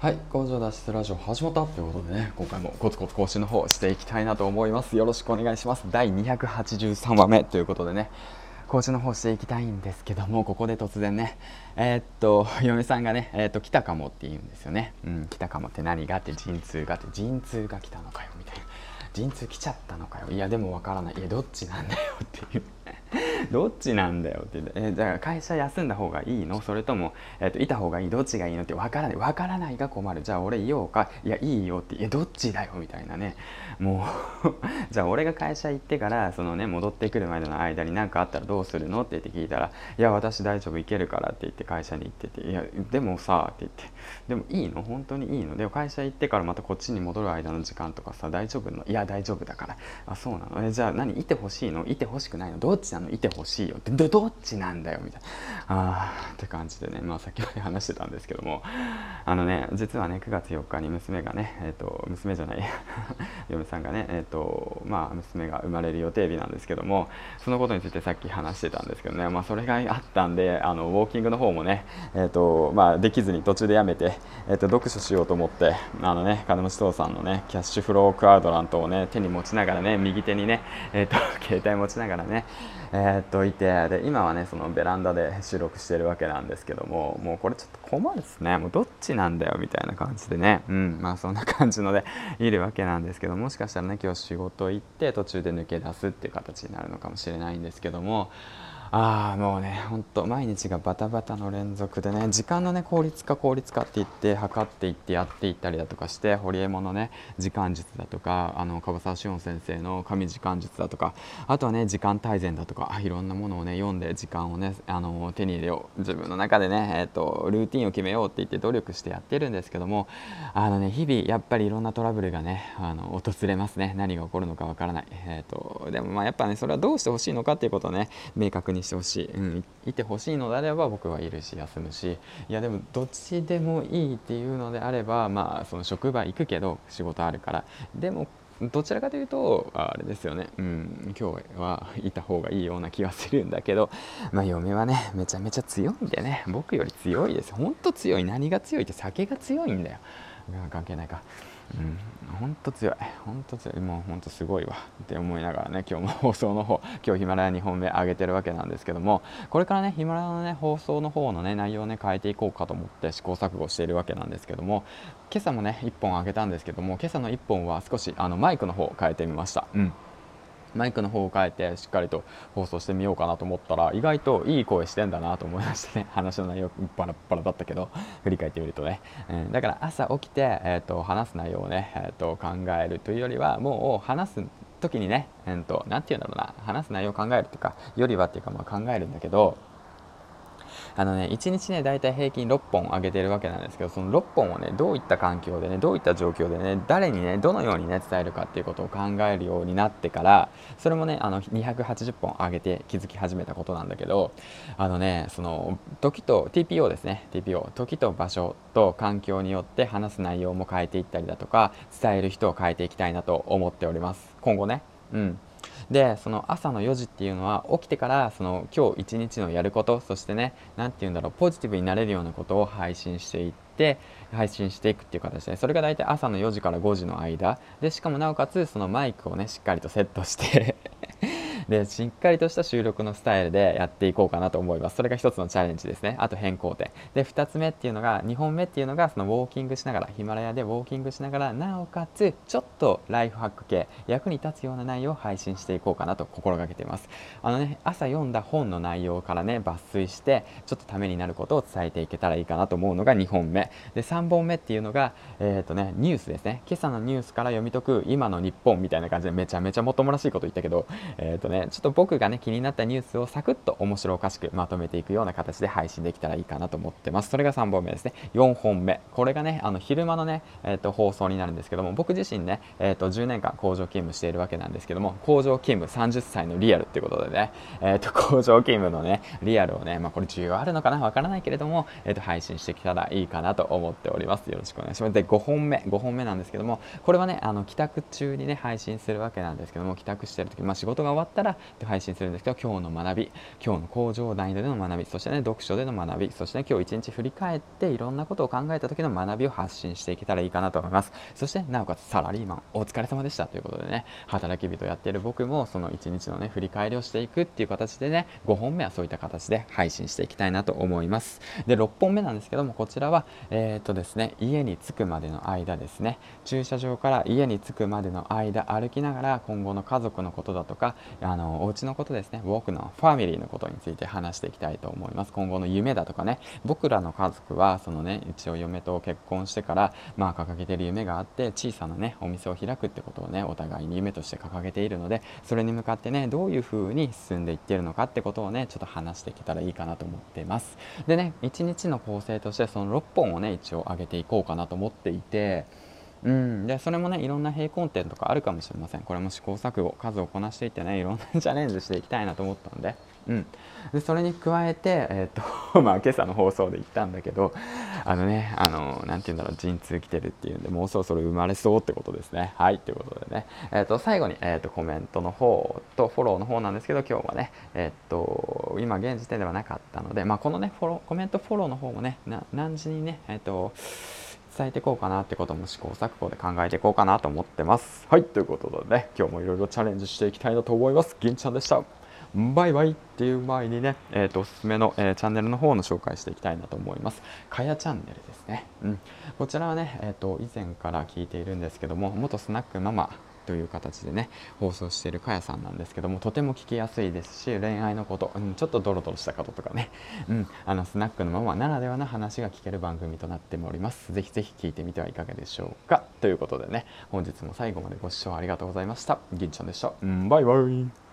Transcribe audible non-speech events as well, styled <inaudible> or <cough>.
はい工場脱出ラジオ始まったということでね今回もコツコツ更新の方していきたいなと思います。よろしくお願いします。第283話目ということでね更新の方していきたいんですけどもここで突然ねえー、っと嫁さんがねえー、っと来たかもって言うんですよね。うん来たかもって何がって陣痛がって陣痛が来たのかよみたいな。陣痛来ちゃったのかよ。いやでもわからない。いやどっちなんだよっていう。<laughs> どっちなんだよって。言って、えだから会社休んだ方がいいの？それとも、えーと、いた方がいい？どっちがいいの？って。分からない。分からないが困る。じゃあ俺いようか。いやいいよって。いやどっちだよ？みたいなね。もう <laughs> じゃあ俺が会社行ってからそのね戻ってくるまでの間に何かあったらどうするの？って言って聞いたらいや私大丈夫行けるからって言って会社に行ってて。いやでもさって言って。でもいいの？本当にいいの？でも会社行ってからまたこっちに戻る間の時間とかさ大丈夫の？いや大丈夫だから。あそうなの？えじゃあ何？いてほしいの？いてほしくないの？どっちなの？いてほしいよって。どどっちなんだよみたいな。あーって感じでね。まあ先ほど話してたんですけども。あのね実はね9月4日に娘がねえっ、ー、と娘じゃない <laughs> 嫁さんがねえっ、ー、とまあ娘が生まれる予定日なんですけども。そのことについてさっき話してたんですけどね。まあそれがあったんであのウォーキングの方もねえっ、ー、とまあできずに途中でやめてえっ、と読書しようと思ってあのね金持ち父さんのねキャッシュフロークラウドラントをね手に持ちながらね右手にねえっ、と携帯持ちながらねえっといてで今はねそのベランダで収録してるわけなんですけどももうこれちょっと困るですね。もうどっちなんだよみたいな感じでね。うん。まあそんな感じのでいるわけなんですけどもしかしたらね今日仕事行って途中で抜け出すっていう形になるのかもしれないんですけどもああもうねほんと毎日がバタバタの連続でね時間のね効率化効率化って言って測っていってやっていったりだとかして堀江門のね時間術だとかあの樺沢志音先生の神時間術だとかあとはね時間大全だとかいろんなものをね読んで時間をねあの手に入れよう自分の中でね、えーと、ルーティンを決めようって言って努力してやってるんですけどもあのね日々やっぱりいろんなトラブルがねあの訪れますね。何が起こるのかわからない、えーと、とでもまあやっぱねそれはどうしてほしいのかっていうことをね明確ににしてほしい、うん、いてほしいのであれば僕はいるし休むし。いやでもどっちでもいいっていうのであればまあその職場行くけど仕事あるから。でもどちらかというとあれですよね、うん、今日はいた方がいいような気がするんだけど、まあ、嫁はねめちゃめちゃ強いんでね。僕より強いです。ほんと強い。何が強いって酒が強いんだよ。関係ないか。うん、本当強い、本当強い、もう本当すごいわ。って思いながらね、今日も放送の方、<laughs> 今日ヒマラヤ2本目上げてるわけなんですけども、これからね、ヒマラヤのね、放送の方のね、内容をね、変えていこうかと思って試行錯誤しているわけなんですけども、今朝もね、1本上げたんですけども、今朝の1本は少しあのマイクの方を変えてみました。うん。マイクの方を変えてしっかりと放送してみようかなと思ったら意外といい声してんだなと思いましてね。<laughs> 話の内容バラバラだったけど <laughs> 振り返ってみるとね、うん、だから朝起きて、えーと、話す内容をね、えーと、考えるというよりはもう話す時にね何、えーと、て言うんだろうな。話す内容を考えるというかよりはっていうかまあ考えるんだけどあのね1日ね大体平均6本上げてるわけなんですけどその6本をねどういった環境でねどういった状況でね誰にねどのようにね伝えるかっていうことを考えるようになってからそれもねあの280本上げて気づき始めたことなんだけどあのねその時と TPO ですね。TPO 時と場所と環境によって話す内容も変えていったりだとか伝える人を変えていきたいなと思っております。今後ね。うん。でその朝の4時っていうのは起きてからその今日一日のやることそしてね何て言うんだろうポジティブになれるようなことを配信していって配信していくっていう形でそれが大体朝の4時から5時の間。でしかもなおかつそのマイクをねしっかりとセットしてでしっかりとした収録のスタイルでやっていこうかなと思います。それが一つのチャレンジですね。あと変更点。で2つ目っていうのが2本目っていうのがそのウォーキングしながらヒマラヤでウォーキングしながらなおかつちょっとライフハック系。役に立つような内容を配信していこうかなと心がけています。あのね朝読んだ本の内容からね抜粋してちょっとためになることを伝えていけたらいいかなと思うのが2本目。で3本目っていうのがえっ、ー、とねニュースですね。今朝のニュースから読み解く今の日本みたいな感じでめちゃめちゃもっともらしいこと言ったけどえっ、ー、とねちょっと僕がね気になったニュースをサクッと面白おかしくまとめていくような形で配信できたらいいかなと思ってます。それが3本目ですね。4本目。これがねあの昼間のね、えーと、放送になるんですけども僕自身ね、えーと、10年間工場勤務しているわけなんですけども工場勤務30歳のリアルってことでね、えーと、工場勤務のねリアルをね、まあ、これ需要あるのかなわからないけれども、えー、と配信してきたらいいかなと思っております。よろしくお願いします。で5本目5本目なんですけどもこれはねあの帰宅中にね配信するわけなんですけども帰宅してる時、まあ、仕事が終わったらから配信するんですけど今日の学び今日の向上難易度での学びそしてね読書での学びそして、ね、今日一日振り返っていろんなことを考えた時の学びを発信していけたらいいかなと思います。そしてなおかつサラリーマンお疲れ様でしたということでね働き人やっている僕もその一日のね振り返りをしていくっていう形でね5本目はそういった形で配信していきたいなと思います。で6本目なんですけどもこちらはえー、っとですね家に着くまでの間ですね。駐車場から家に着くまでの間歩きながら今後の家族のことだとかあののお家のことですね。僕のファミリーのことについて話していきたいと思います。今後の夢だとかね。僕らの家族はそのね一応嫁と結婚してからまあ掲げてる夢があって小さなねお店を開くってことをねお互いに夢として掲げているのでそれに向かってねどういう風に進んでいってるのかってことをねちょっと話していけたらいいかなと思ってます。でね1日の構成としてその6本をね一応上げていこうかなと思っていてうん、でそれもねいろんな平行点とかあるかもしれません。これも試行錯誤数をこなしていってねいろんなチャレンジしていきたいなと思ったんで。うん、でそれに加えて、えーと <laughs> まあ、今朝の放送で言ったんだけどあのねあのなんて言うんだろう陣痛来てるっていうんでもうそろそろ生まれそうってことですね。はいということでね、えーと、最後に、えーと、コメントの方とフォローの方なんですけど今日はねえっ、と今現時点ではなかったので、まあ、このねフォローコメントフォローの方もね何時にねえっ、と伝えていこうかなってことも試行錯誤で考えていこうかなと思ってます。はい、ということでね、今日もいろいろチャレンジしていきたいなと思います。銀ちゃんでした。バイバイっていう前にね、えーと、おすすめの、えー、チャンネルの方の紹介していきたいなと思います。かやチャンネルですね。うん、こちらはね、えーと、以前から聞いているんですけども、元スナックママという形でね放送しているかやさんなんですけどもとても聞きやすいですし恋愛のこと、うん、ちょっとドロドロしたこととかね、うん、あのスナックのママならではの話が聞ける番組となっております。ぜひぜひ聞いてみてはいかがでしょうか。ということでね本日も最後までご視聴ありがとうございました。銀ちゃんでした、うん、バイバイ。